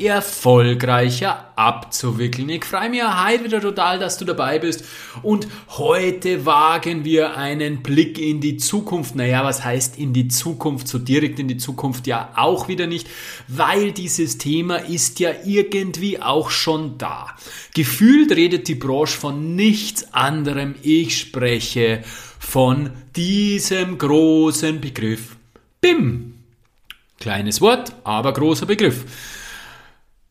erfolgreicher abzuwickeln. Ich freue mich heute wieder total, dass du dabei bist und heute wagen wir einen Blick in die Zukunft. Naja, was heißt in die Zukunft? So direkt in die Zukunft ja auch wieder nicht, weil dieses Thema ist ja irgendwie auch schon da. Gefühlt redet die Branche von nichts anderem. Ich spreche von diesem großen Begriff BIM. Kleines Wort, aber großer Begriff.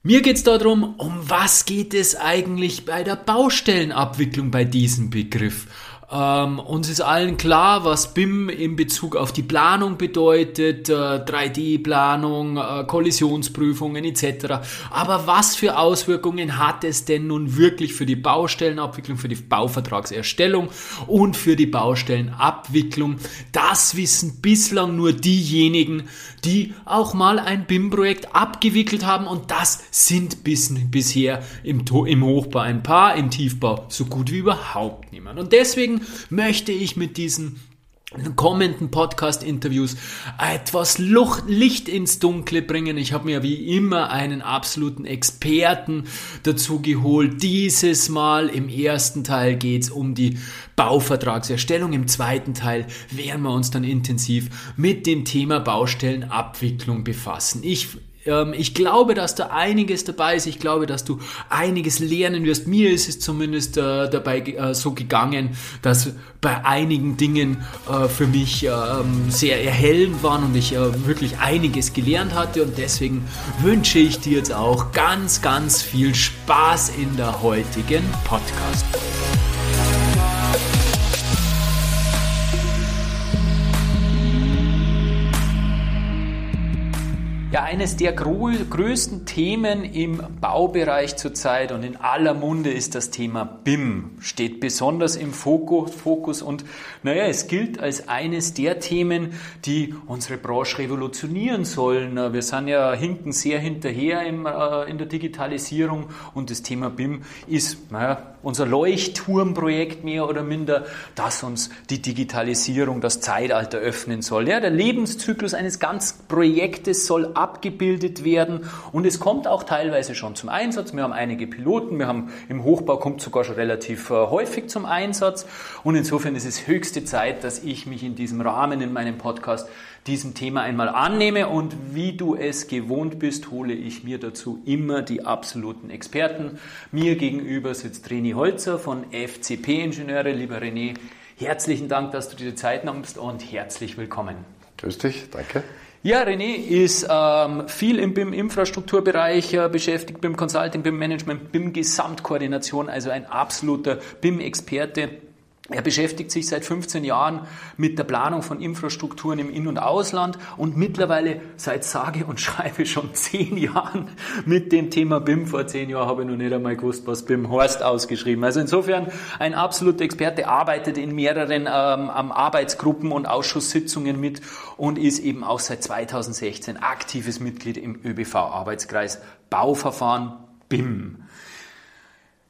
Mir geht es darum, um was geht es eigentlich bei der Baustellenabwicklung bei diesem Begriff? Ähm, uns ist allen klar, was BIM in Bezug auf die Planung bedeutet, äh, 3D-Planung, äh, Kollisionsprüfungen etc. Aber was für Auswirkungen hat es denn nun wirklich für die Baustellenabwicklung, für die Bauvertragserstellung und für die Baustellenabwicklung? Das wissen bislang nur diejenigen, die auch mal ein BIM-Projekt abgewickelt haben und das sind bis, bisher im, im Hochbau ein paar, im Tiefbau so gut wie überhaupt niemand. Und deswegen möchte ich mit diesen kommenden Podcast-Interviews etwas Licht ins Dunkle bringen. Ich habe mir wie immer einen absoluten Experten dazu geholt. Dieses Mal im ersten Teil geht es um die Bauvertragserstellung. Im zweiten Teil werden wir uns dann intensiv mit dem Thema Baustellenabwicklung befassen. Ich ich glaube, dass da einiges dabei ist. Ich glaube, dass du einiges lernen wirst. Mir ist es zumindest äh, dabei äh, so gegangen, dass bei einigen Dingen äh, für mich ähm, sehr erhellend waren und ich wirklich einiges gelernt hatte. Und deswegen wünsche ich dir jetzt auch ganz, ganz viel Spaß in der heutigen Podcast-Folge. Ja, eines der größten Themen im Baubereich zurzeit und in aller Munde ist das Thema BIM. Steht besonders im Fokus und naja, es gilt als eines der Themen, die unsere Branche revolutionieren sollen. Wir sind ja hinken sehr hinterher im, äh, in der Digitalisierung und das Thema BIM ist naja, unser Leuchtturmprojekt mehr oder minder, das uns die Digitalisierung, das Zeitalter öffnen soll. Ja, der Lebenszyklus eines ganzen Projektes soll abgebildet werden und es kommt auch teilweise schon zum Einsatz. Wir haben einige Piloten, wir haben im Hochbau kommt sogar schon relativ äh, häufig zum Einsatz und insofern ist es höchste Zeit, dass ich mich in diesem Rahmen in meinem Podcast diesem Thema einmal annehme und wie du es gewohnt bist, hole ich mir dazu immer die absoluten Experten. Mir gegenüber sitzt René Holzer von FCP Ingenieure. Lieber René, herzlichen Dank, dass du dir die Zeit nimmst und herzlich willkommen. Grüß dich, danke. Ja, René ist ähm, viel im BIM-Infrastrukturbereich äh, beschäftigt, BIM Consulting, BIM Management, BIM Gesamtkoordination, also ein absoluter BIM-Experte. Er beschäftigt sich seit 15 Jahren mit der Planung von Infrastrukturen im In- und Ausland und mittlerweile seit sage und schreibe schon 10 Jahren mit dem Thema BIM. Vor 10 Jahren habe ich noch nicht einmal gewusst, was BIM Horst ausgeschrieben. Also insofern ein absoluter Experte, arbeitet in mehreren ähm, Arbeitsgruppen und Ausschusssitzungen mit und ist eben auch seit 2016 aktives Mitglied im ÖBV-Arbeitskreis Bauverfahren BIM.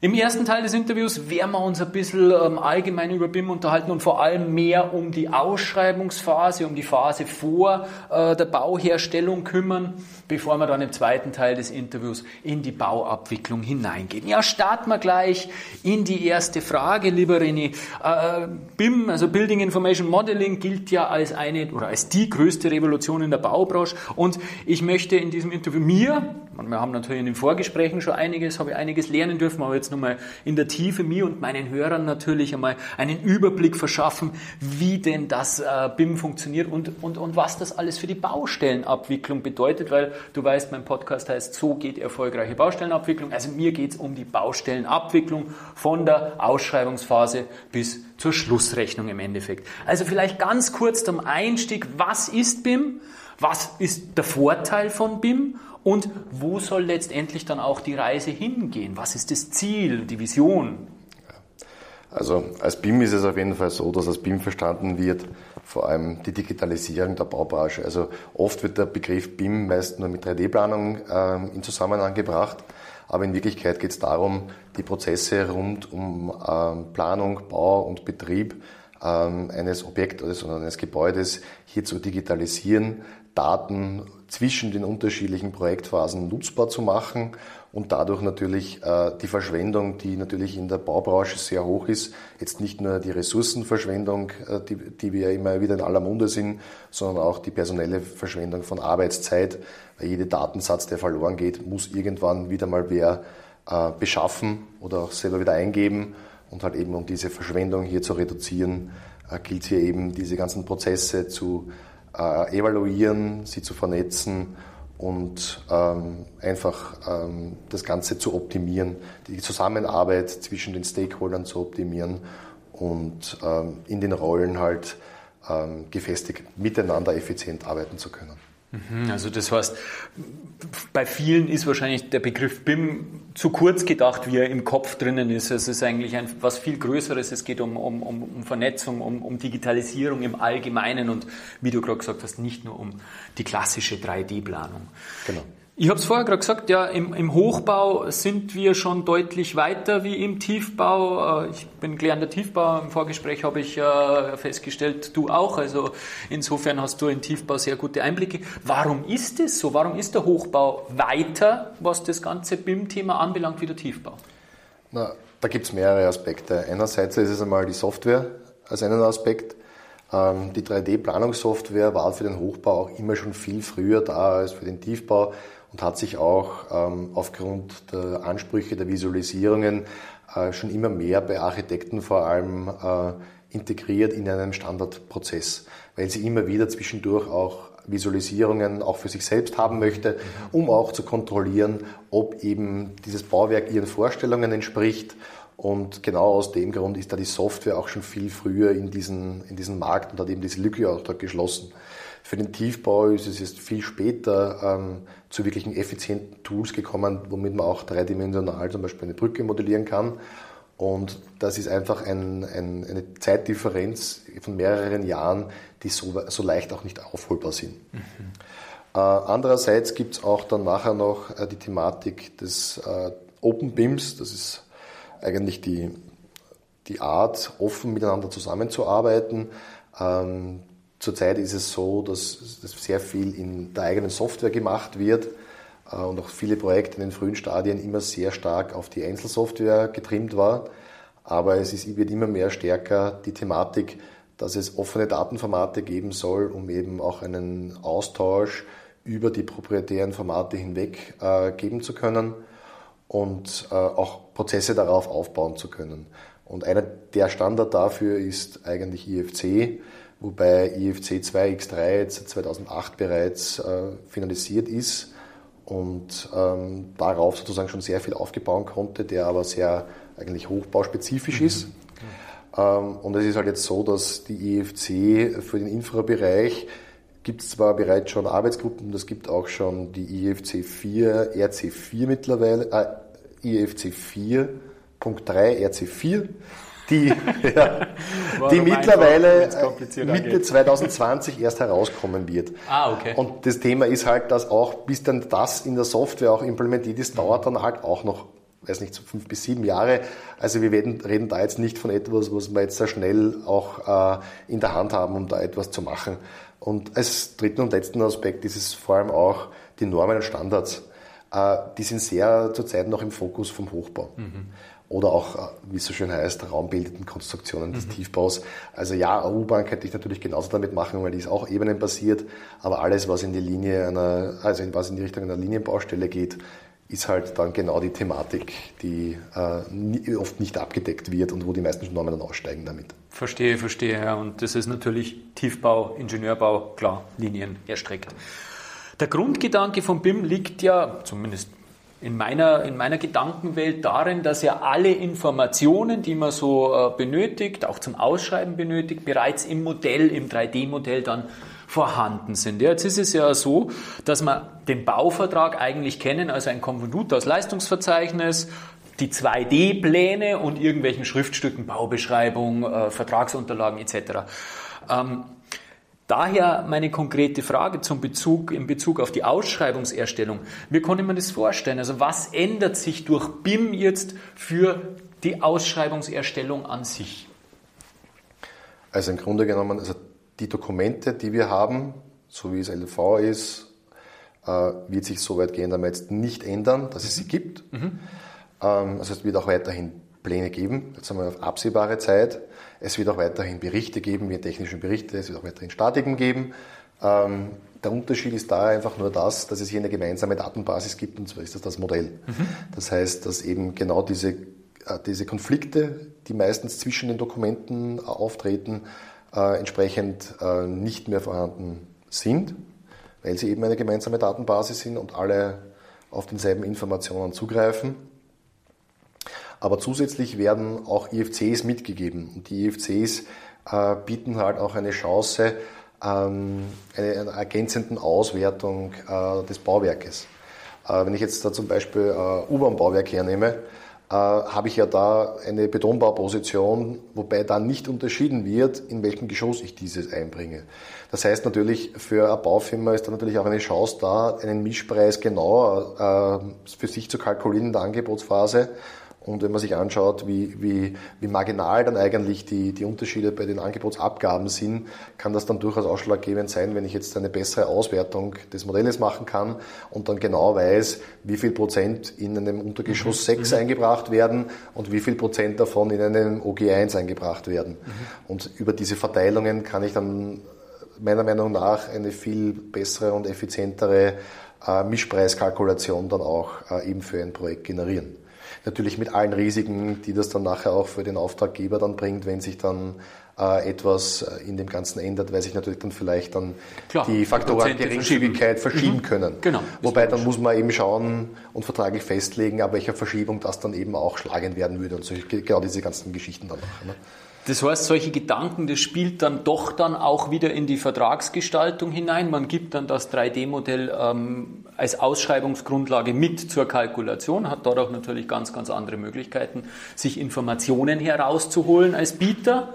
Im ersten Teil des Interviews werden wir uns ein bisschen ähm, allgemein über BIM unterhalten und vor allem mehr um die Ausschreibungsphase, um die Phase vor äh, der Bauherstellung kümmern, bevor wir dann im zweiten Teil des Interviews in die Bauabwicklung hineingehen. Ja, starten wir gleich in die erste Frage, lieber René. Äh, BIM, also Building Information Modeling, gilt ja als eine oder als die größte Revolution in der Baubranche und ich möchte in diesem Interview mir, wir haben natürlich in den Vorgesprächen schon einiges, habe ich einiges lernen dürfen, aber jetzt nochmal in der Tiefe mir und meinen Hörern natürlich einmal einen Überblick verschaffen, wie denn das äh, BIM funktioniert und, und, und was das alles für die Baustellenabwicklung bedeutet, weil du weißt, mein Podcast heißt, so geht erfolgreiche Baustellenabwicklung. Also mir geht es um die Baustellenabwicklung von der Ausschreibungsphase bis zur Schlussrechnung im Endeffekt. Also vielleicht ganz kurz zum Einstieg, was ist BIM? Was ist der Vorteil von BIM und wo soll letztendlich dann auch die Reise hingehen? Was ist das Ziel, die Vision? Also als BIM ist es auf jeden Fall so, dass als BIM verstanden wird, vor allem die Digitalisierung der Baubranche. Also oft wird der Begriff BIM meist nur mit 3D-Planung äh, in Zusammenhang gebracht. Aber in Wirklichkeit geht es darum, die Prozesse rund um ähm, Planung, Bau und Betrieb ähm, eines Objektes oder eines Gebäudes hier zu digitalisieren, Daten zwischen den unterschiedlichen Projektphasen nutzbar zu machen und dadurch natürlich äh, die Verschwendung, die natürlich in der Baubranche sehr hoch ist, jetzt nicht nur die Ressourcenverschwendung, äh, die, die wir immer wieder in aller Munde sind, sondern auch die personelle Verschwendung von Arbeitszeit, weil jeder Datensatz, der verloren geht, muss irgendwann wieder mal wer äh, beschaffen oder auch selber wieder eingeben. Und halt eben um diese Verschwendung hier zu reduzieren, gilt hier eben diese ganzen Prozesse zu evaluieren, sie zu vernetzen und ähm, einfach ähm, das Ganze zu optimieren, die Zusammenarbeit zwischen den Stakeholdern zu optimieren und ähm, in den Rollen halt ähm, gefestigt miteinander effizient arbeiten zu können. Mhm, also das heißt, bei vielen ist wahrscheinlich der Begriff BIM zu kurz gedacht, wie er im Kopf drinnen ist. Es ist eigentlich ein, was viel Größeres. Es geht um, um, um Vernetzung, um, um Digitalisierung im Allgemeinen und wie du gerade gesagt hast, nicht nur um die klassische 3D-Planung. Genau. Ich habe es vorher gerade gesagt, ja, im, im, Hochbau sind wir schon deutlich weiter wie im Tiefbau. Äh, ich bin gelernter Tiefbauer. Im Vorgespräch habe ich äh, festgestellt, du auch. Also insofern hast du in Tiefbau sehr gute Einblicke. Warum ist es so? Warum ist der Hochbau weiter, was das ganze BIM-Thema anbelangt, wie der Tiefbau? Na, da gibt es mehrere Aspekte. Einerseits ist es einmal die Software als einen Aspekt. Ähm, die 3D-Planungssoftware war für den Hochbau auch immer schon viel früher da als für den Tiefbau und hat sich auch ähm, aufgrund der Ansprüche der Visualisierungen äh, schon immer mehr bei Architekten vor allem äh, integriert in einen Standardprozess, weil sie immer wieder zwischendurch auch Visualisierungen auch für sich selbst haben möchte, um auch zu kontrollieren, ob eben dieses Bauwerk ihren Vorstellungen entspricht. Und genau aus dem Grund ist da die Software auch schon viel früher in diesen, in diesen Markt und hat eben diese Lücke auch dort geschlossen. Für den Tiefbau ist es jetzt viel später ähm, zu wirklichen effizienten Tools gekommen, womit man auch dreidimensional zum Beispiel eine Brücke modellieren kann. Und das ist einfach ein, ein, eine Zeitdifferenz von mehreren Jahren, die so, so leicht auch nicht aufholbar sind. Mhm. Äh, andererseits gibt es auch dann nachher noch äh, die Thematik des äh, Open BIMs. Das ist eigentlich die, die Art, offen miteinander zusammenzuarbeiten. Ähm, Zurzeit ist es so, dass, sehr viel in der eigenen Software gemacht wird äh, und auch viele Projekte in den frühen Stadien immer sehr stark auf die Einzelsoftware getrimmt war. Aber es ist, wird immer mehr stärker die Thematik, dass es offene Datenformate geben soll, um eben auch einen Austausch über die proprietären Formate hinweg äh, geben zu können und äh, auch Prozesse darauf aufbauen zu können. Und einer der Standard dafür ist eigentlich IFC wobei IFC 2X3 jetzt 2008 bereits äh, finalisiert ist und ähm, darauf sozusagen schon sehr viel aufgebaut konnte, der aber sehr eigentlich hochbauspezifisch mhm. ist. Ähm, und es ist halt jetzt so, dass die IFC für den Infrabereich gibt es zwar bereits schon Arbeitsgruppen, das gibt auch schon die IFC 4, RC4 mittlerweile, äh, IFC 4.3, RC4 die, ja, die mittlerweile Mitte 2020 erst herauskommen wird. Ah, okay. Und das Thema ist halt, dass auch bis dann das in der Software auch implementiert ist, dauert dann halt auch noch weiß nicht, so fünf bis sieben Jahre. Also wir reden, reden da jetzt nicht von etwas, was wir jetzt sehr schnell auch äh, in der Hand haben, um da etwas zu machen. Und als dritten und letzten Aspekt ist es vor allem auch die Normen und Standards. Äh, die sind sehr zurzeit noch im Fokus vom Hochbau. Mhm oder auch, äh, wie es so schön heißt, raumbildenden Konstruktionen des mhm. Tiefbaus. Also ja, U-Bahn könnte ich natürlich genauso damit machen, weil die ist auch ebenenbasiert, aber alles, was in die Linie einer, also was in die Richtung einer Linienbaustelle geht, ist halt dann genau die Thematik, die äh, oft nicht abgedeckt wird und wo die meisten Normen dann aussteigen damit. Verstehe, verstehe, ja. Und das ist natürlich Tiefbau, Ingenieurbau, klar, Linien erstreckt. Der Grundgedanke von BIM liegt ja, zumindest in meiner, in meiner Gedankenwelt darin, dass ja alle Informationen, die man so äh, benötigt, auch zum Ausschreiben benötigt, bereits im Modell, im 3D-Modell dann vorhanden sind. Ja, jetzt ist es ja so, dass wir den Bauvertrag eigentlich kennen, also ein Konvolut aus Leistungsverzeichnis, die 2D-Pläne und irgendwelchen Schriftstücken, Baubeschreibung, äh, Vertragsunterlagen etc. Ähm, Daher meine konkrete Frage zum Bezug, in Bezug auf die Ausschreibungserstellung. Wie konnte man das vorstellen? Also was ändert sich durch BIM jetzt für die Ausschreibungserstellung an sich? Also im Grunde genommen, also die Dokumente, die wir haben, so wie es LV ist, äh, wird sich so weitgehend einmal jetzt nicht ändern, dass es sie gibt. Mhm. Ähm, also es wird auch weiterhin Pläne geben, jetzt einmal auf absehbare Zeit. Es wird auch weiterhin Berichte geben, wie technische Berichte, es wird auch weiterhin Statiken geben. Ähm, der Unterschied ist da einfach nur das, dass es hier eine gemeinsame Datenbasis gibt, und zwar ist das das Modell. Mhm. Das heißt, dass eben genau diese, äh, diese Konflikte, die meistens zwischen den Dokumenten auftreten, äh, entsprechend äh, nicht mehr vorhanden sind, weil sie eben eine gemeinsame Datenbasis sind und alle auf denselben Informationen zugreifen. Aber zusätzlich werden auch IFCs mitgegeben. Und die IFCs äh, bieten halt auch eine Chance, ähm, eine, eine ergänzenden Auswertung äh, des Bauwerkes. Äh, wenn ich jetzt da zum Beispiel äh, U-Bahn-Bauwerk hernehme, äh, habe ich ja da eine Betonbauposition, wobei dann nicht unterschieden wird, in welchem Geschoss ich dieses einbringe. Das heißt natürlich, für eine Baufirma ist da natürlich auch eine Chance da, einen Mischpreis genauer äh, für sich zu kalkulieren in der Angebotsphase und wenn man sich anschaut, wie, wie, wie marginal dann eigentlich die, die Unterschiede bei den Angebotsabgaben sind, kann das dann durchaus ausschlaggebend sein, wenn ich jetzt eine bessere Auswertung des Modells machen kann und dann genau weiß, wie viel Prozent in einem Untergeschoss mhm. 6 mhm. eingebracht werden und wie viel Prozent davon in einem OG1 eingebracht werden. Mhm. Und über diese Verteilungen kann ich dann meiner Meinung nach eine viel bessere und effizientere äh, Mischpreiskalkulation dann auch äh, eben für ein Projekt generieren. Natürlich mit allen Risiken, die das dann nachher auch für den Auftraggeber dann bringt, wenn sich dann äh, etwas äh, in dem Ganzen ändert, weil sich natürlich dann vielleicht dann Klar, die Faktoren Geringfügigkeit verschieben mhm. können. Genau. Wobei dann muss man eben schauen und vertraglich festlegen, ab welcher Verschiebung das dann eben auch schlagend werden würde und so, genau diese ganzen Geschichten dann. Ne? Das heißt, solche Gedanken, das spielt dann doch dann auch wieder in die Vertragsgestaltung hinein. Man gibt dann das 3D-Modell ähm, als Ausschreibungsgrundlage mit zur Kalkulation, hat dort auch natürlich ganz, ganz andere Möglichkeiten, sich Informationen herauszuholen als Bieter.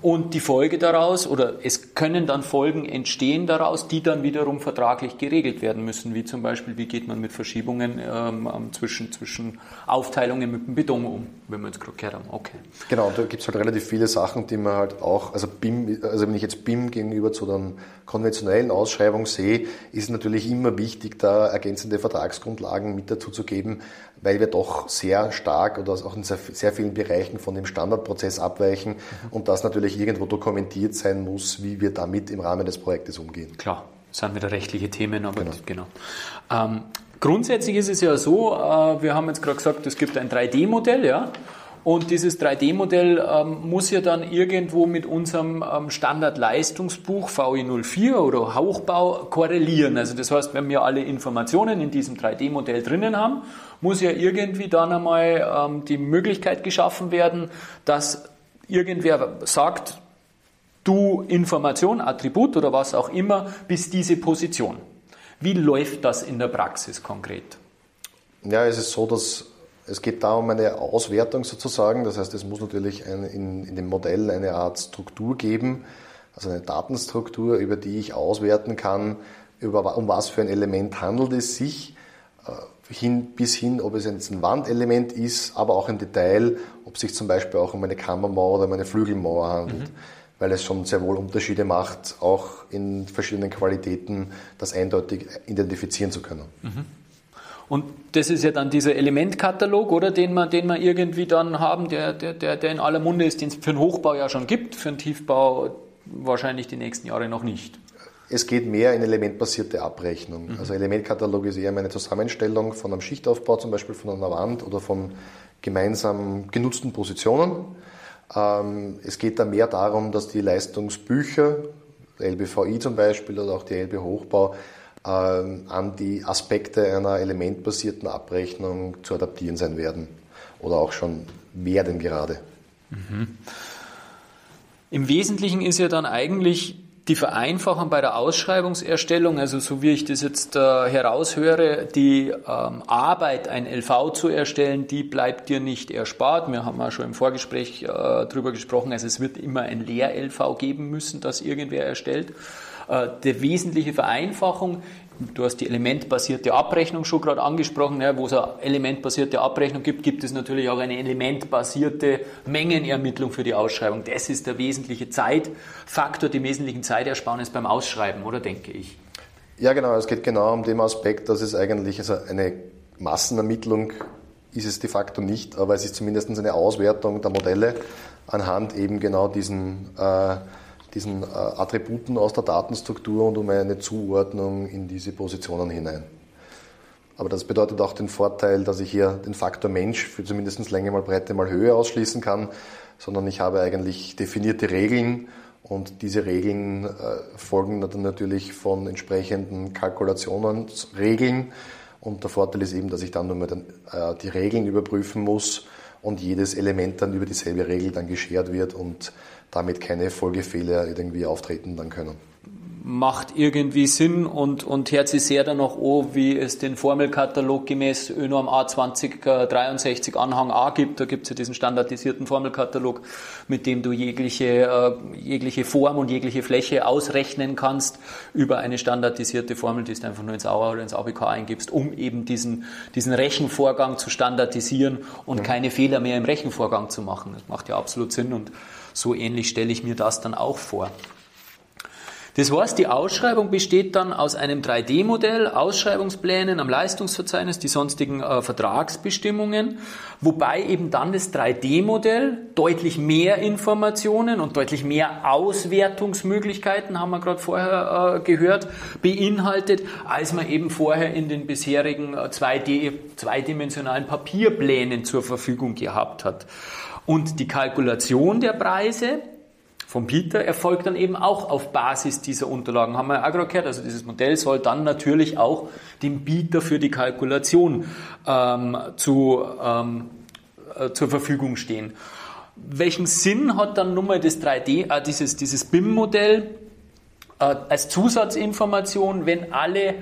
Und die Folge daraus, oder es können dann Folgen entstehen daraus, die dann wiederum vertraglich geregelt werden müssen, wie zum Beispiel, wie geht man mit Verschiebungen ähm, zwischen, zwischen Aufteilungen mit dem Beton um, wenn wir jetzt gerade gehört haben. Okay. Genau, da gibt es halt relativ viele Sachen, die man halt auch, also BIM, also wenn ich jetzt BIM gegenüber zu der konventionellen Ausschreibung sehe, ist natürlich immer wichtig, da ergänzende Vertragsgrundlagen mit dazu zu geben, weil wir doch sehr stark oder auch in sehr, sehr vielen Bereichen von dem Standardprozess abweichen mhm. und das natürlich irgendwo dokumentiert sein muss, wie wir damit im Rahmen des Projektes umgehen. Klar, das sind wieder rechtliche Themen, aber genau. genau. Ähm, grundsätzlich ist es ja so, äh, wir haben jetzt gerade gesagt, es gibt ein 3D-Modell, ja. Und dieses 3D-Modell ähm, muss ja dann irgendwo mit unserem ähm, Standardleistungsbuch VI04 oder Hauchbau korrelieren. Also das heißt, wenn wir alle Informationen in diesem 3D-Modell drinnen haben, muss ja irgendwie dann einmal ähm, die Möglichkeit geschaffen werden, dass irgendwer sagt, du Information, Attribut oder was auch immer, bis diese Position. Wie läuft das in der Praxis konkret? Ja, es ist so, dass es geht da um eine Auswertung sozusagen. Das heißt, es muss natürlich ein, in, in dem Modell eine Art Struktur geben, also eine Datenstruktur, über die ich auswerten kann, über, um was für ein Element handelt es sich, äh, hin, bis hin, ob es jetzt ein Wandelement ist, aber auch im Detail, ob es sich zum Beispiel auch um eine Kammermauer oder um eine Flügelmauer handelt. Mhm. Weil es schon sehr wohl Unterschiede macht, auch in verschiedenen Qualitäten das eindeutig identifizieren zu können. Mhm. Und das ist ja dann dieser Elementkatalog, oder, den wir, den wir irgendwie dann haben, der, der, der, der in aller Munde ist, den es für den Hochbau ja schon gibt, für den Tiefbau wahrscheinlich die nächsten Jahre noch nicht. Es geht mehr in elementbasierte Abrechnung. Mhm. Also Elementkatalog ist eher eine Zusammenstellung von einem Schichtaufbau, zum Beispiel von einer Wand oder von gemeinsam genutzten Positionen. Ähm, es geht da mehr darum, dass die Leistungsbücher, LBVI zum Beispiel oder auch die LB Hochbau, an die Aspekte einer elementbasierten Abrechnung zu adaptieren sein werden oder auch schon werden gerade. Mhm. Im Wesentlichen ist ja dann eigentlich die Vereinfachung bei der Ausschreibungserstellung, also so wie ich das jetzt äh, heraushöre, die ähm, Arbeit, ein LV zu erstellen, die bleibt dir nicht erspart. Wir haben ja schon im Vorgespräch äh, darüber gesprochen, also es wird immer ein Lehr-LV geben müssen, das irgendwer erstellt. Äh, die wesentliche Vereinfachung Du hast die elementbasierte Abrechnung schon gerade angesprochen. Ja, wo es eine elementbasierte Abrechnung gibt, gibt es natürlich auch eine elementbasierte Mengenermittlung für die Ausschreibung. Das ist der wesentliche Zeitfaktor, die wesentlichen Zeitersparnis beim Ausschreiben, oder denke ich? Ja, genau. Es geht genau um den Aspekt, dass es eigentlich also eine Massenermittlung ist es de facto nicht, aber es ist zumindest eine Auswertung der Modelle anhand eben genau diesen äh, diesen äh, Attributen aus der Datenstruktur und um eine Zuordnung in diese Positionen hinein. Aber das bedeutet auch den Vorteil, dass ich hier den Faktor Mensch für zumindest Länge mal Breite mal Höhe ausschließen kann, sondern ich habe eigentlich definierte Regeln und diese Regeln äh, folgen dann natürlich von entsprechenden Kalkulationsregeln. Und der Vorteil ist eben, dass ich dann nur mal äh, die Regeln überprüfen muss und jedes Element dann über dieselbe Regel dann geschert wird und damit keine Folgefehler irgendwie auftreten dann können macht irgendwie Sinn und, und hört sich sehr danach an, wie es den Formelkatalog gemäß ÖNORM A2063 Anhang A gibt. Da gibt es ja diesen standardisierten Formelkatalog, mit dem du jegliche, äh, jegliche Form und jegliche Fläche ausrechnen kannst über eine standardisierte Formel, die du einfach nur ins AUA oder ins ABK eingibst, um eben diesen, diesen Rechenvorgang zu standardisieren und mhm. keine Fehler mehr im Rechenvorgang zu machen. Das macht ja absolut Sinn und so ähnlich stelle ich mir das dann auch vor. Das heißt, die Ausschreibung besteht dann aus einem 3D-Modell, Ausschreibungsplänen am Leistungsverzeichnis, die sonstigen äh, Vertragsbestimmungen, wobei eben dann das 3D-Modell deutlich mehr Informationen und deutlich mehr Auswertungsmöglichkeiten, haben wir gerade vorher äh, gehört, beinhaltet, als man eben vorher in den bisherigen 2D, äh, zweidimensionalen Papierplänen zur Verfügung gehabt hat. Und die Kalkulation der Preise, vom Bieter erfolgt dann eben auch auf Basis dieser Unterlagen. Haben wir ja auch gerade gehört. Also dieses Modell soll dann natürlich auch dem Bieter für die Kalkulation ähm, zu, ähm, äh, zur Verfügung stehen. Welchen Sinn hat dann nun mal das 3D, äh, dieses, dieses BIM-Modell äh, als Zusatzinformation, wenn alle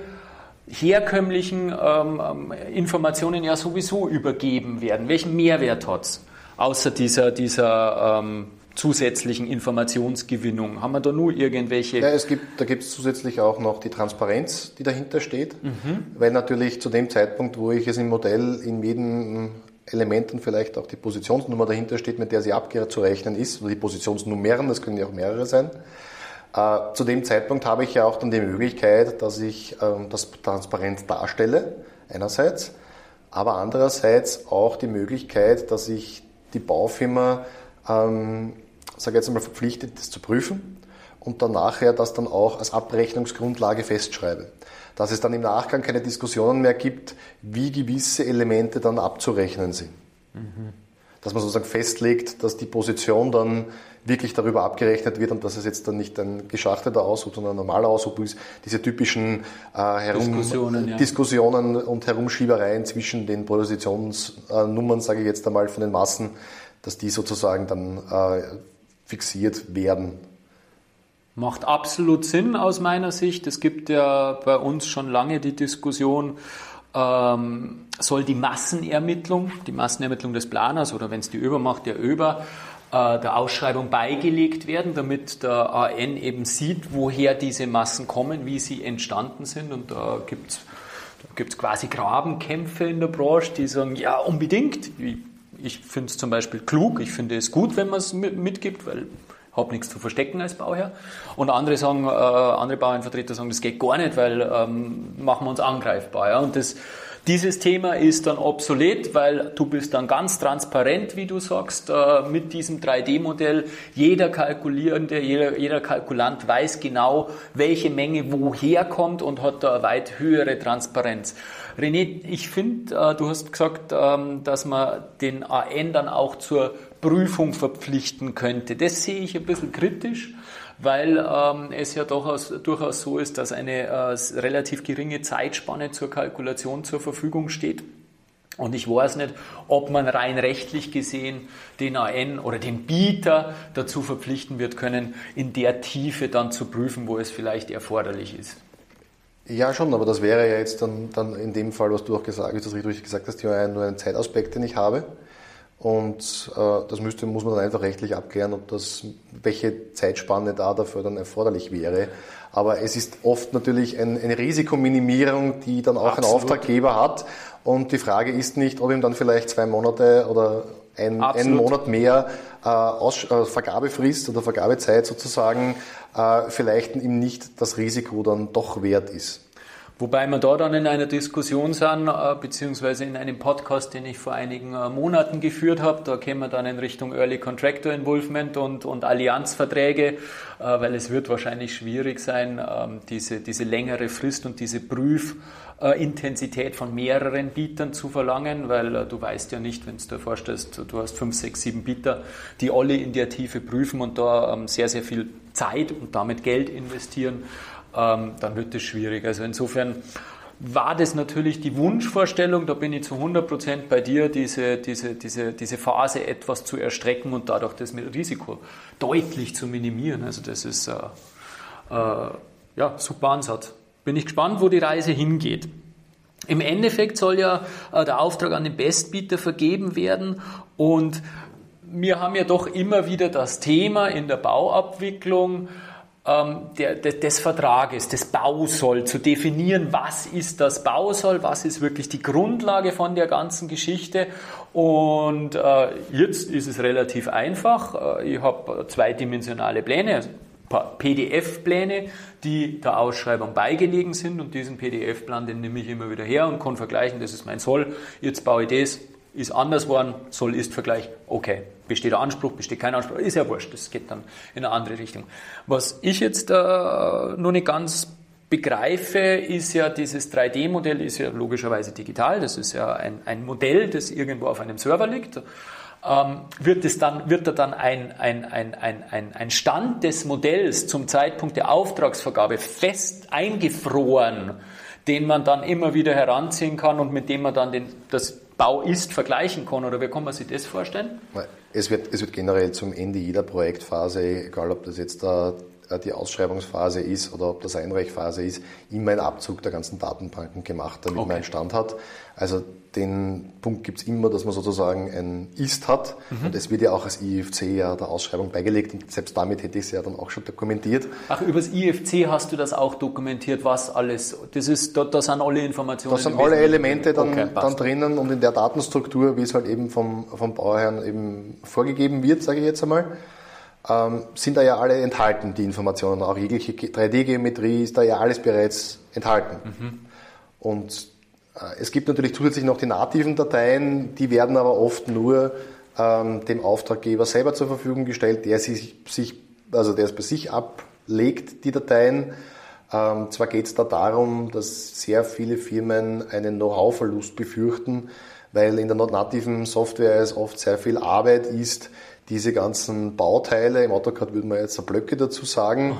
herkömmlichen ähm, ähm, Informationen ja sowieso übergeben werden? Welchen Mehrwert hat's außer dieser, dieser ähm, zusätzlichen Informationsgewinnung? Haben wir da nur irgendwelche? Ja, es gibt, da gibt es zusätzlich auch noch die Transparenz, die dahinter steht, mhm. weil natürlich zu dem Zeitpunkt, wo ich es im Modell in jedem Element und vielleicht auch die Positionsnummer dahinter steht, mit der sie abzurechnen ist, oder die Positionsnummern, das können ja auch mehrere sein. Äh, zu dem Zeitpunkt habe ich ja auch dann die Möglichkeit, dass ich ähm, das transparent darstelle, einerseits, aber andererseits auch die Möglichkeit, dass ich die Baufirma ähm, sage jetzt einmal, verpflichtet, das zu prüfen und dann nachher das dann auch als Abrechnungsgrundlage festschreibe. Dass es dann im Nachgang keine Diskussionen mehr gibt, wie gewisse Elemente dann abzurechnen sind. Mhm. Dass man sozusagen festlegt, dass die Position dann wirklich darüber abgerechnet wird und dass es jetzt dann nicht ein geschachteter Aushub, sondern ein normaler Aushub ist. Diese typischen äh, Herum Diskussionen, ja. Diskussionen und Herumschiebereien zwischen den Positionsnummern, sage ich jetzt einmal, von den Massen, dass die sozusagen dann äh, fixiert werden. Macht absolut Sinn aus meiner Sicht. Es gibt ja bei uns schon lange die Diskussion, ähm, soll die Massenermittlung, die Massenermittlung des Planers oder wenn es die übermacht, der Über, äh, der Ausschreibung beigelegt werden, damit der AN eben sieht, woher diese Massen kommen, wie sie entstanden sind. Und da gibt es da gibt's quasi Grabenkämpfe in der Branche, die sagen, ja, unbedingt. Ich finde es zum Beispiel klug, ich finde es gut, wenn man es mitgibt, weil habe nichts zu verstecken als Bauherr. Und andere sagen, äh, andere Bauernvertreter sagen, das geht gar nicht, weil ähm, machen wir uns angreifbar. Ja? Und das, dieses Thema ist dann obsolet, weil du bist dann ganz transparent, wie du sagst, äh, mit diesem 3D-Modell. Jeder Kalkulierende, jeder, jeder Kalkulant weiß genau, welche Menge woher kommt und hat da eine weit höhere Transparenz. René, ich finde, äh, du hast gesagt, ähm, dass man den AN dann auch zur Prüfung verpflichten könnte. Das sehe ich ein bisschen kritisch, weil ähm, es ja durchaus, durchaus so ist, dass eine äh, relativ geringe Zeitspanne zur Kalkulation zur Verfügung steht. Und ich weiß nicht, ob man rein rechtlich gesehen den AN oder den Bieter dazu verpflichten wird können, in der Tiefe dann zu prüfen, wo es vielleicht erforderlich ist. Ja, schon, aber das wäre ja jetzt dann, dann in dem Fall, was du auch gesagt, du das richtig gesagt hast, ja nur ein Zeitaspekt, den ich habe. Und äh, das müsste, muss man dann einfach rechtlich abklären, ob das, welche Zeitspanne da dafür dann erforderlich wäre. Aber es ist oft natürlich ein, eine Risikominimierung, die dann auch Absolut. ein Auftraggeber hat. Und die Frage ist nicht, ob ihm dann vielleicht zwei Monate oder ein, einen Monat mehr äh, Aus, äh, Vergabefrist oder Vergabezeit sozusagen äh, vielleicht ihm nicht das Risiko dann doch wert ist. Wobei wir da dann in einer Diskussion sind, äh, beziehungsweise in einem Podcast, den ich vor einigen äh, Monaten geführt habe, da kämen wir dann in Richtung Early Contractor Involvement und, und Allianzverträge, äh, weil es wird wahrscheinlich schwierig sein, ähm, diese, diese längere Frist und diese Prüfintensität von mehreren Bietern zu verlangen, weil du weißt ja nicht, wenn du dir vorstellst, du hast fünf, sechs, sieben Bieter, die alle in der Tiefe prüfen und da ähm, sehr, sehr viel Zeit und damit Geld investieren ähm, dann wird es schwierig. Also insofern war das natürlich die Wunschvorstellung, da bin ich zu 100% bei dir, diese, diese, diese, diese Phase etwas zu erstrecken und dadurch das Risiko deutlich zu minimieren. Also das ist äh, äh, ja, super Ansatz. Bin ich gespannt, wo die Reise hingeht. Im Endeffekt soll ja äh, der Auftrag an den Bestbieter vergeben werden und wir haben ja doch immer wieder das Thema in der Bauabwicklung, ähm, der, der, des Vertrages, des Bausoll, zu definieren, was ist das Bausoll, was ist wirklich die Grundlage von der ganzen Geschichte. Und äh, jetzt ist es relativ einfach. Äh, ich habe zweidimensionale Pläne, also PDF-Pläne, die der Ausschreibung beigelegen sind und diesen PDF-Plan, den nehme ich immer wieder her und kann vergleichen, das ist mein Soll, jetzt baue ich das, ist anders worden, Soll ist Vergleich, okay. Besteht der Anspruch, besteht kein Anspruch, ist ja wurscht, das geht dann in eine andere Richtung. Was ich jetzt äh, noch nicht ganz begreife, ist ja dieses 3D-Modell ist ja logischerweise digital, das ist ja ein, ein Modell, das irgendwo auf einem Server liegt. Ähm, wird, es dann, wird da dann ein, ein, ein, ein, ein Stand des Modells zum Zeitpunkt der Auftragsvergabe fest eingefroren, den man dann immer wieder heranziehen kann und mit dem man dann den, das Bau ist vergleichen kann? Oder wie kann man sich das vorstellen? Es wird, es wird generell zum Ende jeder Projektphase, egal ob das jetzt da äh, die Ausschreibungsphase ist oder ob das Einreichphase ist, immer ein Abzug der ganzen Datenbanken gemacht, damit okay. man einen Stand hat. Also den Punkt gibt es immer, dass man sozusagen ein Ist hat mhm. und es wird ja auch als IFC ja der Ausschreibung beigelegt und selbst damit hätte ich es ja dann auch schon dokumentiert. Ach, über das IFC hast du das auch dokumentiert, was alles, das ist, da, da sind alle Informationen. Da sind alle Elemente dann, okay, dann drinnen und in der Datenstruktur, wie es halt eben vom, vom Bauherrn eben vorgegeben wird, sage ich jetzt einmal ähm, sind da ja alle enthalten, die Informationen. Auch jegliche 3D-Geometrie ist da ja alles bereits enthalten. Mhm. Und es gibt natürlich zusätzlich noch die nativen Dateien, die werden aber oft nur ähm, dem Auftraggeber selber zur Verfügung gestellt, der sich, sich also der es bei sich ablegt, die Dateien. Ähm, zwar geht es da darum, dass sehr viele Firmen einen Know-how-Verlust befürchten, weil in der nativen Software es oft sehr viel Arbeit ist, diese ganzen Bauteile, im AutoCAD würde man jetzt Blöcke dazu sagen.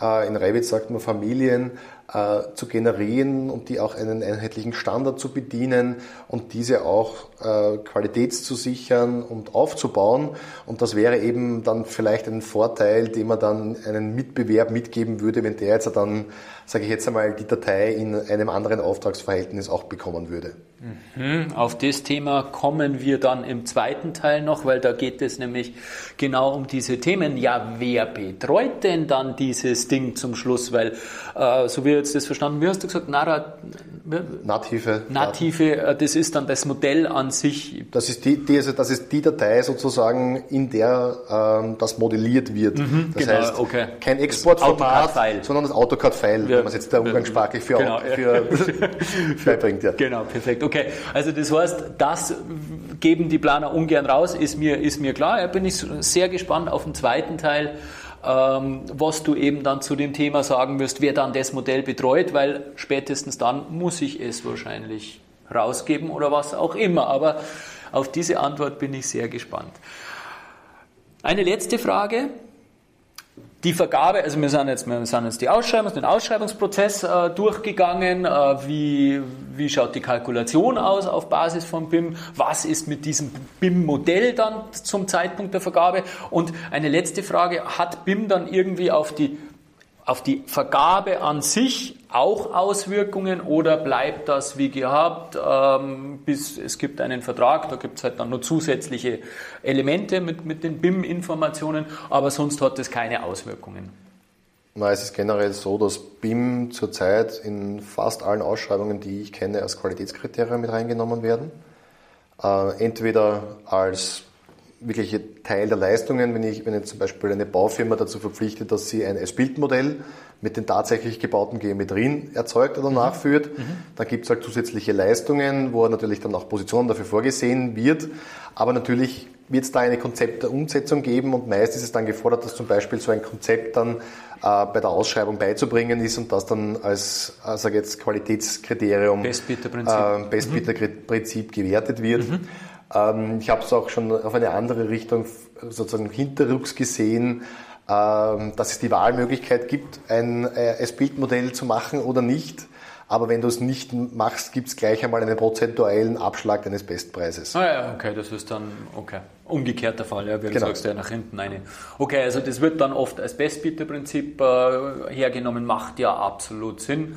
Äh, in Revit sagt man Familien, äh, zu generieren und die auch einen einheitlichen Standard zu bedienen und diese auch äh, qualitätszusichern und aufzubauen. Und das wäre eben dann vielleicht ein Vorteil, den man dann einen Mitbewerb mitgeben würde, wenn der jetzt dann, sage ich jetzt einmal, die Datei in einem anderen Auftragsverhältnis auch bekommen würde. Mhm. Auf das Thema kommen wir dann im zweiten Teil noch, weil da geht es nämlich genau um diese Themen. Ja, wer betreut denn dann dieses Ding zum Schluss? Weil, äh, so wie jetzt das verstanden, wie hast du gesagt, Nara, Native. Native, äh, das ist dann das Modell an sich. Das ist die, die also das ist die Datei sozusagen, in der ähm, das modelliert wird. Mhm, das genau, heißt, okay. kein Exportformat, sondern das AutoCAD-File, ja, wenn man es jetzt der umgangssprachlich für, genau, für, für beibringt. Ja. Genau, perfekt. Okay, also das heißt, das geben die Planer ungern raus, ist mir, ist mir klar. Da bin ich sehr gespannt auf den zweiten Teil was du eben dann zu dem Thema sagen wirst, wer dann das Modell betreut, weil spätestens dann muss ich es wahrscheinlich rausgeben oder was auch immer. Aber auf diese Antwort bin ich sehr gespannt. Eine letzte Frage. Die Vergabe, also wir sind jetzt, wir sind jetzt die Ausschreibung, den Ausschreibungsprozess äh, durchgegangen. Äh, wie, wie schaut die Kalkulation aus auf Basis von BIM? Was ist mit diesem BIM-Modell dann zum Zeitpunkt der Vergabe? Und eine letzte Frage, hat BIM dann irgendwie auf die auf die Vergabe an sich auch Auswirkungen oder bleibt das wie gehabt, ähm, bis es gibt einen Vertrag, da gibt es halt dann noch zusätzliche Elemente mit, mit den BIM-Informationen, aber sonst hat es keine Auswirkungen. Na, es ist generell so, dass BIM zurzeit in fast allen Ausschreibungen, die ich kenne, als Qualitätskriterium mit reingenommen werden. Äh, entweder als wirkliche Teil der Leistungen, wenn ich, wenn jetzt zum Beispiel eine Baufirma dazu verpflichtet, dass sie ein S-Bildmodell mit den tatsächlich gebauten Geometrien erzeugt oder mhm. nachführt, mhm. dann gibt es halt zusätzliche Leistungen, wo natürlich dann auch Positionen dafür vorgesehen wird. Aber natürlich wird es da eine Konzept der Umsetzung geben und meist ist es dann gefordert, dass zum Beispiel so ein Konzept dann äh, bei der Ausschreibung beizubringen ist und das dann als, äh, sage jetzt, Qualitätskriterium, Bestbieterprinzip, äh, Bestbieterprinzip mhm. gewertet wird. Mhm. Ähm, ich habe es auch schon auf eine andere Richtung sozusagen hinterrücks gesehen, ähm, dass es die Wahlmöglichkeit gibt, ein äh, S-Bildmodell zu machen oder nicht. Aber wenn du es nicht machst, gibt es gleich einmal einen prozentuellen Abschlag deines Bestpreises. Ah ja, okay, das ist dann okay. umgekehrt der Fall, ja, wie du genau. sagst, ja, nach hinten eine. Okay, also das wird dann oft als Bestbieterprinzip äh, hergenommen, macht ja absolut Sinn.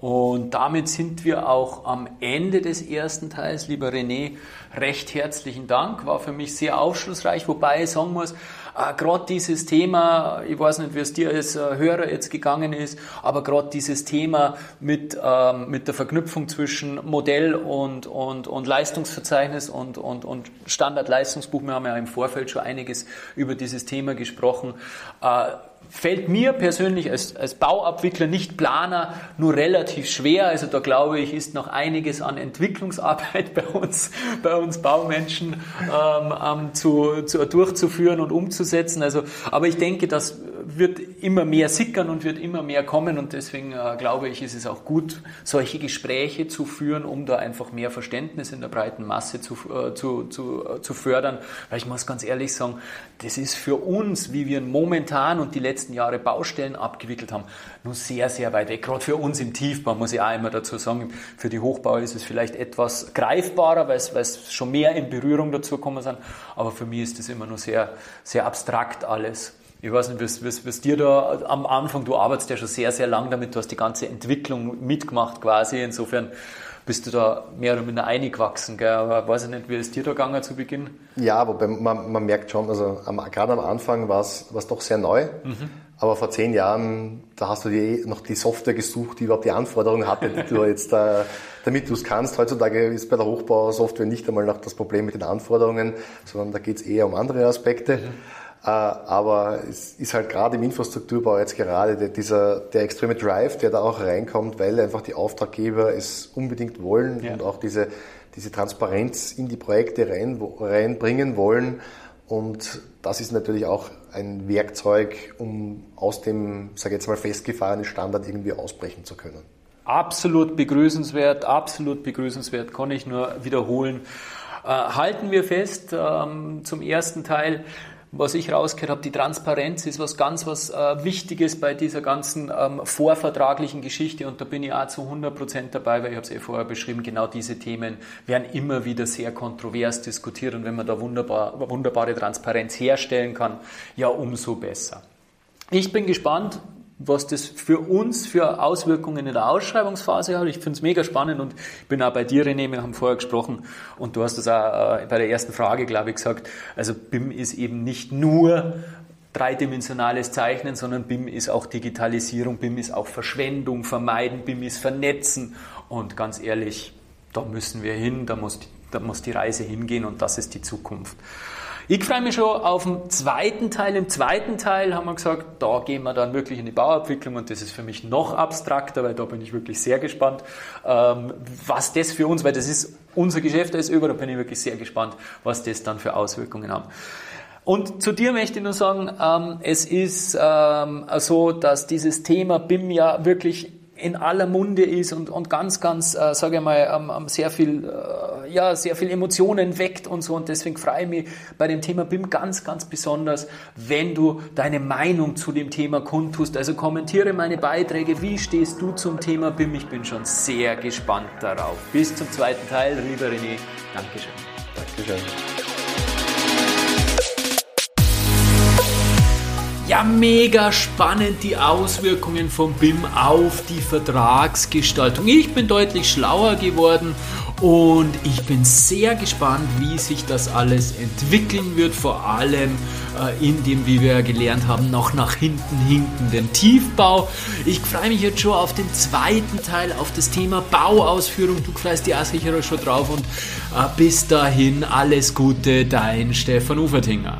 Und damit sind wir auch am Ende des ersten Teils. Lieber René, recht herzlichen Dank. War für mich sehr aufschlussreich, wobei ich sagen muss, äh, gerade dieses Thema, ich weiß nicht, wie es dir als äh, Hörer jetzt gegangen ist, aber gerade dieses Thema mit, ähm, mit der Verknüpfung zwischen Modell und, und, und Leistungsverzeichnis und, und, und Standardleistungsbuch, wir haben ja im Vorfeld schon einiges über dieses Thema gesprochen, äh, fällt mir persönlich als, als Bauabwickler, nicht Planer, nur relativ schwer. Also da glaube ich, ist noch einiges an Entwicklungsarbeit bei uns, bei uns Baumenschen ähm, ähm, zu, zu, durchzuführen und umzusetzen. Also, aber ich denke, das wird immer mehr sickern und wird immer mehr kommen und deswegen äh, glaube ich, ist es auch gut, solche Gespräche zu führen, um da einfach mehr Verständnis in der breiten Masse zu, äh, zu, zu, äh, zu fördern. Weil ich muss ganz ehrlich sagen, das ist für uns, wie wir momentan und die letzten Jahre Baustellen abgewickelt haben, nur sehr, sehr weit weg. Gerade für uns im Tiefbau, muss ich auch immer dazu sagen, für die Hochbau ist es vielleicht etwas greifbarer, weil es, weil es schon mehr in Berührung dazu gekommen sind. Aber für mich ist das immer nur sehr, sehr abstrakt alles. Ich weiß nicht, was, was, was dir da am Anfang, du arbeitest ja schon sehr, sehr lang damit, du hast die ganze Entwicklung mitgemacht quasi. Insofern bist du da mehr oder minder eingewachsen. Gell? Aber weiß ich nicht, wie ist dir da gegangen zu Beginn? Ja, wobei man, man merkt schon, also am, gerade am Anfang war es doch sehr neu. Mhm. Aber vor zehn Jahren, da hast du dir noch die Software gesucht, die überhaupt die Anforderungen hatte, die du jetzt, äh, damit du es kannst. Heutzutage ist bei der Hochbausoftware nicht einmal noch das Problem mit den Anforderungen, sondern da geht es eher um andere Aspekte. Mhm. Äh, aber es ist halt gerade im Infrastrukturbau jetzt gerade der, dieser, der extreme Drive, der da auch reinkommt, weil einfach die Auftraggeber es unbedingt wollen ja. und auch diese, diese Transparenz in die Projekte rein, reinbringen wollen. Und das ist natürlich auch ein Werkzeug, um aus dem, sage ich jetzt mal, festgefahrenen Standard irgendwie ausbrechen zu können. Absolut begrüßenswert, absolut begrüßenswert, kann ich nur wiederholen. Äh, halten wir fest ähm, zum ersten Teil, was ich rausgehört habe, die Transparenz ist was ganz was äh, Wichtiges bei dieser ganzen ähm, vorvertraglichen Geschichte und da bin ich auch zu 100 Prozent dabei, weil ich habe es eh vorher beschrieben, genau diese Themen werden immer wieder sehr kontrovers diskutiert und wenn man da wunderbar, wunderbare Transparenz herstellen kann, ja umso besser. Ich bin gespannt, was das für uns für Auswirkungen in der Ausschreibungsphase hat. Ich finde es mega spannend und bin auch bei dir, René, wir haben vorher gesprochen und du hast das auch äh, bei der ersten Frage, glaube ich, gesagt. Also BIM ist eben nicht nur dreidimensionales Zeichnen, sondern BIM ist auch Digitalisierung, BIM ist auch Verschwendung vermeiden, BIM ist Vernetzen und ganz ehrlich, da müssen wir hin, da muss, da muss die Reise hingehen und das ist die Zukunft. Ich freue mich schon auf den zweiten Teil. Im zweiten Teil haben wir gesagt, da gehen wir dann wirklich in die Bauabwicklung und das ist für mich noch abstrakter, weil da bin ich wirklich sehr gespannt, ähm, was das für uns, weil das ist unser Geschäft als über, da bin ich wirklich sehr gespannt, was das dann für Auswirkungen hat. Und zu dir möchte ich nur sagen, ähm, es ist ähm, so, dass dieses Thema BIM ja wirklich in aller Munde ist und, und ganz, ganz, äh, sage ich mal, ähm, ähm, sehr viel, äh, ja, sehr viel Emotionen weckt und so. Und deswegen freue ich mich bei dem Thema BIM ganz, ganz besonders, wenn du deine Meinung zu dem Thema kundtust. Also kommentiere meine Beiträge. Wie stehst du zum Thema BIM? Ich bin schon sehr gespannt darauf. Bis zum zweiten Teil. Lieber René, Dankeschön. Dankeschön. Ja, mega spannend die Auswirkungen von BIM auf die Vertragsgestaltung. Ich bin deutlich schlauer geworden und ich bin sehr gespannt, wie sich das alles entwickeln wird, vor allem äh, in dem, wie wir gelernt haben, noch nach hinten hinkenden Tiefbau. Ich freue mich jetzt schon auf den zweiten Teil, auf das Thema Bauausführung. Du freust dich auch sicher schon drauf und äh, bis dahin alles Gute, dein Stefan Ufertinger.